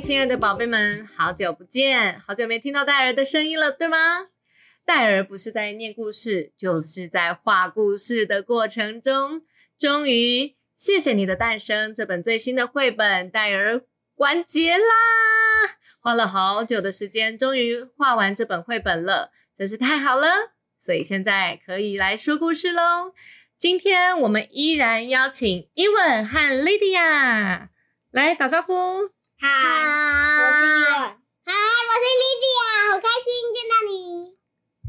亲爱的宝贝们，好久不见，好久没听到戴尔的声音了，对吗？戴尔不是在念故事，就是在画故事的过程中。终于，谢谢你的诞生，这本最新的绘本戴尔完结啦！花了好久的时间，终于画完这本绘本了，真是太好了！所以现在可以来说故事喽。今天我们依然邀请伊文和 Lydia 来打招呼。嗨，我是伊文。嗨，我是 Lydia，好开心见到你。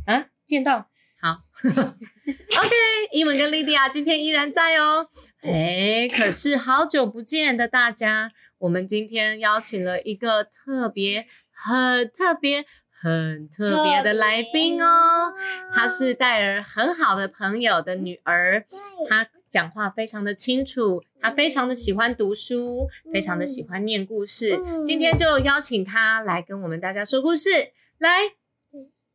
啊，见到好。OK，伊文跟莉莉亚今天依然在哦。哎，可是好久不见的大家，我们今天邀请了一个特别、很特别、很特别的来宾哦。她是戴尔很好的朋友的女儿，她讲话非常的清楚，她非常的喜欢读书，非常的喜欢念故事。今天就邀请她来跟我们大家说故事。来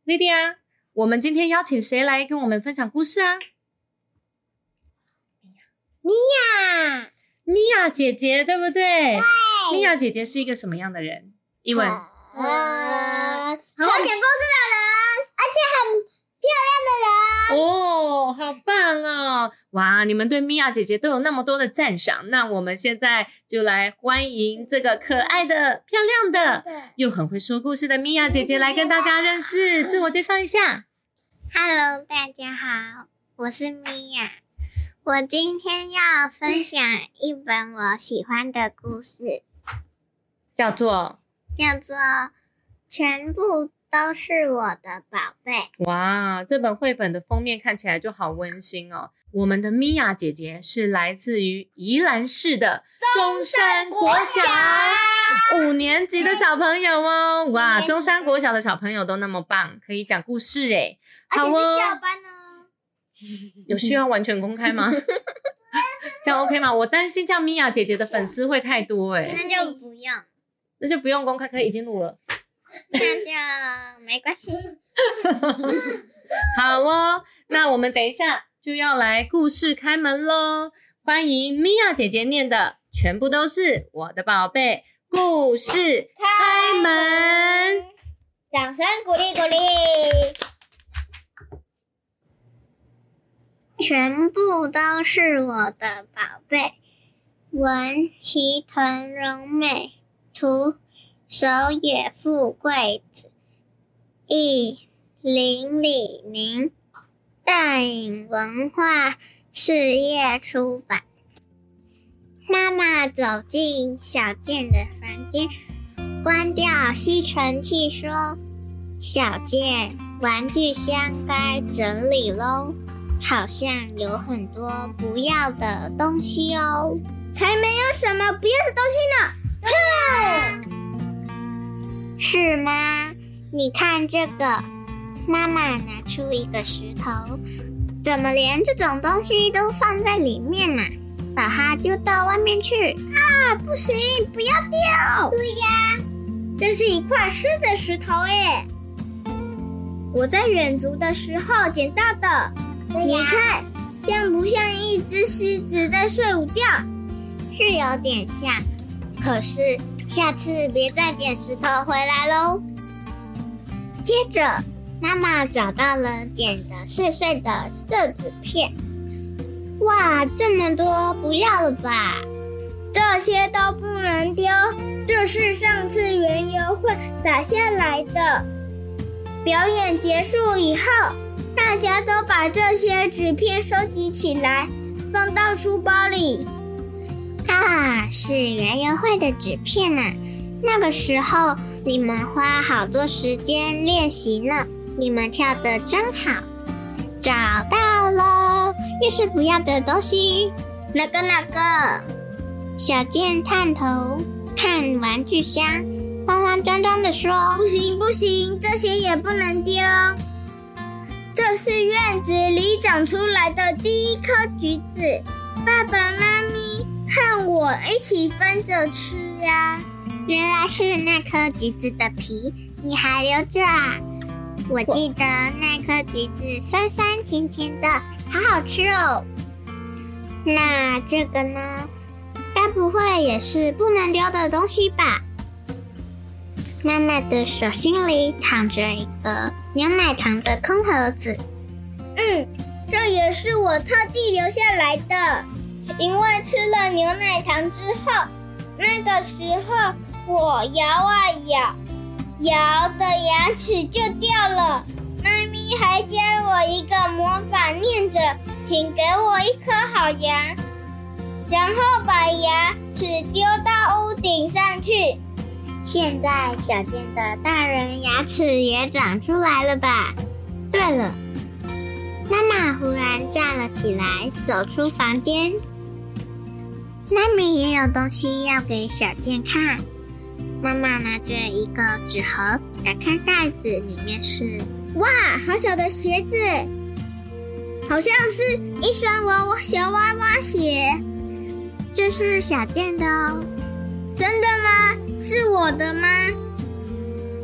，Lydia，我们今天邀请谁来跟我们分享故事啊？米娅，米娅姐姐，对不对？对，米娅姐姐是一个什么样的人？英文，呃，很会讲故事的人，而且很漂亮的人。哦，好棒哦！哇，你们对米娅姐姐都有那么多的赞赏，那我们现在就来欢迎这个可爱的、漂亮的，又很会说故事的米娅姐姐来跟大家认识，自我介绍一下。Hello，大家好，我是米娅。我今天要分享一本我喜欢的故事，叫做叫做《全部都是我的宝贝》。哇，这本绘本的封面看起来就好温馨哦。我们的米娅姐姐是来自于宜兰市的中山国小五年级的小朋友哦。哇，中山国小的小朋友都那么棒，可以讲故事诶。好哦，校班哦。有需要完全公开吗？这样 OK 吗？我担心这样米娅姐姐的粉丝会太多诶，那就不用，那就不用公开，可以已经录了。那就没关系。好哦，那我们等一下就要来故事开门喽！欢迎米娅姐姐念的，全部都是我的宝贝。故事开门，掌声鼓励鼓励。全部都是我的宝贝。文齐藤荣美，图手野富贵子，译林李宁，大隐文化事业出版。妈妈走进小健的房间，关掉吸尘器，说：“小健，玩具箱该整理喽，好像有很多不要的东西哦。”才没有什么不要的东西呢！哼，是吗？你看这个，妈妈拿出一个石头，怎么连这种东西都放在里面呢、把它丢到外面去啊！不行，不要丢！对呀，这是一块湿的石头哎，我在远足的时候捡到的。你看，像不像一只狮子在睡午觉？是有点像，可是下次别再捡石头回来喽。接着，妈妈找到了剪的碎碎的色纸片。哇，这么多，不要了吧？这些都不能丢，这是上次园游会撒下来的。表演结束以后，大家都把这些纸片收集起来，放到书包里。啊，是园游会的纸片啊！那个时候你们花好多时间练习呢，你们跳的真好。找到了，又是不要的东西。哪个哪个？小健探头看玩具箱，慌慌张张的说：“不行不行，这些也不能丢。这是院子里长出来的第一颗橘子，爸爸妈和我一起分着吃呀。原来是那颗橘子的皮，你还留着啊？我记得那颗橘子酸酸甜甜的，好好吃哦。那这个呢？该不会也是不能丢的东西吧？妈妈的手心里躺着一个牛奶糖的空盒子。嗯，这也是我特地留下来的，因为吃了牛奶糖之后，那个时候我摇啊摇，摇的牙齿就掉了。妈咪还教我一个魔法，念着：“请给我一颗好牙。”然后把牙齿丢到屋顶上去。现在小健的大人牙齿也长出来了吧？对了，妈妈忽然站了起来，走出房间。妈咪也有东西要给小健看。妈妈拿着一个纸盒，打开盖子，里面是哇，好小的鞋子，好像是一双娃娃小娃娃鞋。这是小健的哦，真的吗？是我的吗？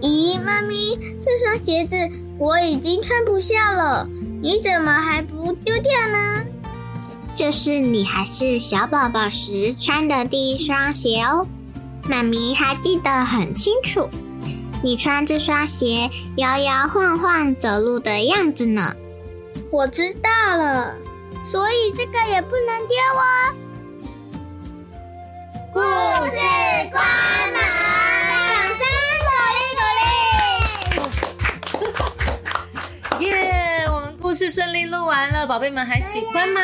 咦，妈咪，这双鞋子我已经穿不下了，你怎么还不丢掉呢？这是你还是小宝宝时穿的第一双鞋哦，妈咪还记得很清楚，你穿这双鞋摇摇晃晃走路的样子呢。我知道了，所以这个也不能丢哦。故事关门，掌声鼓励鼓励！耶，我们故事顺利录完了，宝贝们还喜欢吗？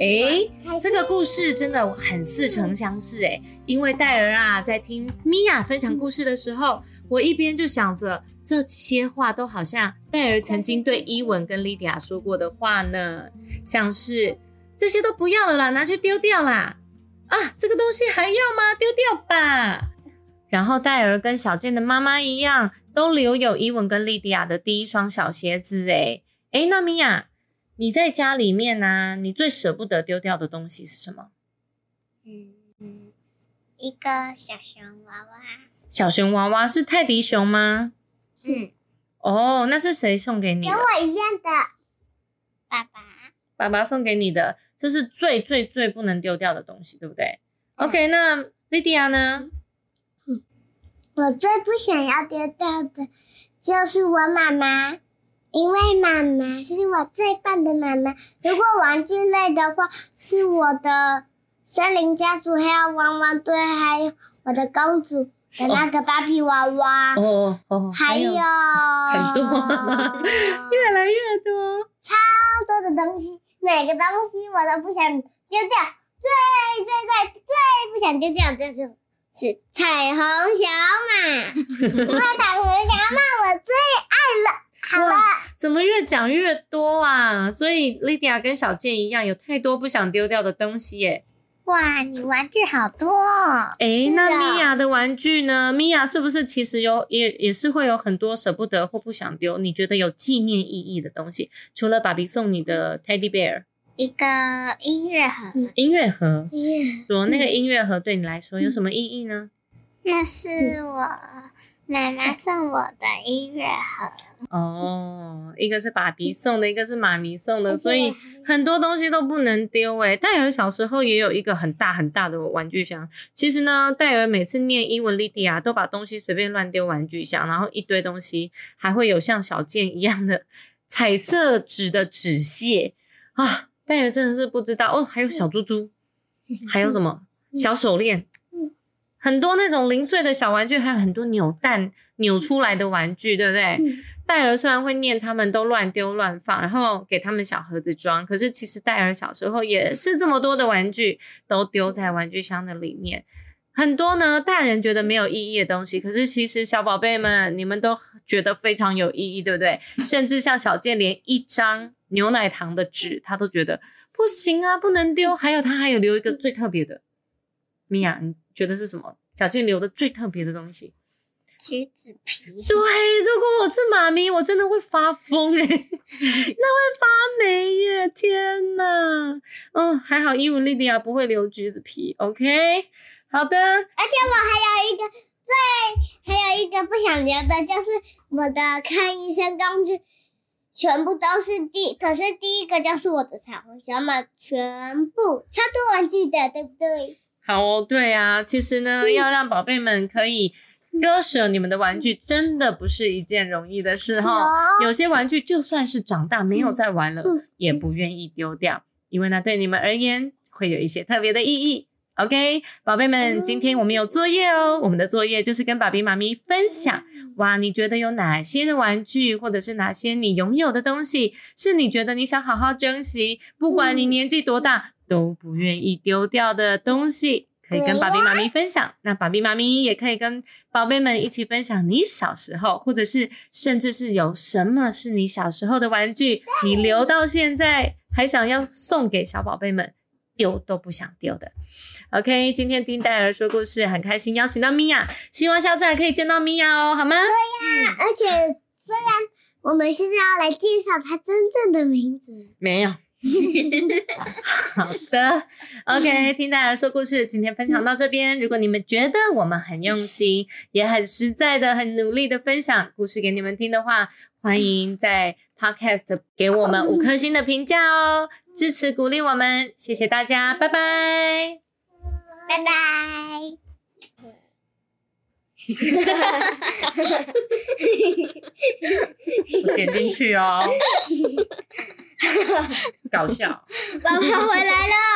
哎，这个故事真的很似曾相识哎，因为戴尔啊在听米娅分享故事的时候，我一边就想着这些话都好像戴尔曾经对伊文跟莉迪亚说过的话呢，像是这些都不要了啦，拿去丢掉啦。啊，这个东西还要吗？丢掉吧。然后戴尔跟小健的妈妈一样，都留有伊文跟莉迪亚的第一双小鞋子。哎哎，那米娅，你在家里面呢？你最舍不得丢掉的东西是什么？嗯嗯，一个小熊娃娃。小熊娃娃是泰迪熊吗？嗯。哦，那是谁送给你的？跟我一样的，爸爸。爸爸送给你的。这是最最最不能丢掉的东西，对不对？OK，那莉迪亚呢？我最不想要丢掉的就是我妈妈，因为妈妈是我最棒的妈妈。如果玩具类的话，是我的森林家族，还有汪汪队，还有我的公主的那个芭比娃娃。哦哦，还有很多，越来越多，超多的东西。每个东西我都不想丢掉，最最最最不想丢掉就是是彩虹小马，因为彩虹小马我最爱了。好了，怎么越讲越多啊？所以莉迪亚跟小健一样，有太多不想丢掉的东西耶。哇，你玩具好多。哦哎，那米娅的玩具呢？米娅是不是其实有也也是会有很多舍不得或不想丢？你觉得有纪念意义的东西，除了爸比送你的 Teddy Bear，一个音乐盒。音乐盒。说那个音乐盒对你来说有什么意义呢？那是我妈妈送我的音乐盒。哦，一个是爸比送的，一个是妈咪送的，所以很多东西都不能丢诶戴尔小时候也有一个很大很大的玩具箱，其实呢，戴尔每次念英文莉迪亚都把东西随便乱丢玩具箱，然后一堆东西，还会有像小剑一样的彩色纸的纸屑。啊，戴尔真的是不知道。哦，还有小猪猪，还有什么？小手链，很多那种零碎的小玩具，还有很多扭蛋扭出来的玩具，对不对？戴尔虽然会念，他们都乱丢乱放，然后给他们小盒子装。可是其实戴尔小时候也是这么多的玩具都丢在玩具箱的里面，很多呢大人觉得没有意义的东西，可是其实小宝贝们你们都觉得非常有意义，对不对？甚至像小健连一张牛奶糖的纸他都觉得不行啊，不能丢。还有他还有留一个最特别的米娅，你觉得是什么？小俊留的最特别的东西？橘子皮。对，如果我是妈咪，我真的会发疯哎、那会发霉耶！天哪，哦，还好伊文莉迪亚不会留橘子皮，OK，好的，而且我还有一个最，还有一个不想留的，就是我的看医生工具，全部都是第，可是第一个就是我的彩虹小马，全部超多玩具的，对不对？好哦，对啊，其实呢，要让宝贝们可以割舍你们的玩具，真的不是一件容易的事哈。有些玩具就算是长大没有再玩了，嗯也不愿意丢掉，因为那对你们而言会有一些特别的意义。OK，宝贝们，今天我们有作业哦。我们的作业就是跟爸比妈咪分享，哇，你觉得有哪些的玩具，或者是哪些你拥有的东西，是你觉得你想好好珍惜，不管你年纪多大都不愿意丢掉的东西，可以跟爸比妈咪分享。那爸比妈咪也可以跟宝贝们一起分享你小时候，或者是甚至是有什么是你小时候的玩具，你留到现在还想要送给小宝贝们。丢都不想丢的，OK。今天丁戴尔说故事很开心，邀请到米娅，希望下次还可以见到米娅哦，好吗？对呀而且虽然我们现在要来介绍它真正的名字，没有。好的，OK，听大家说故事，今天分享到这边。如果你们觉得我们很用心，也很实在的、很努力的分享故事给你们听的话，欢迎在 Podcast 给我们五颗星的评价哦，支持鼓励我们，谢谢大家，拜拜。拜拜。我剪进去哦，搞笑。他回来了，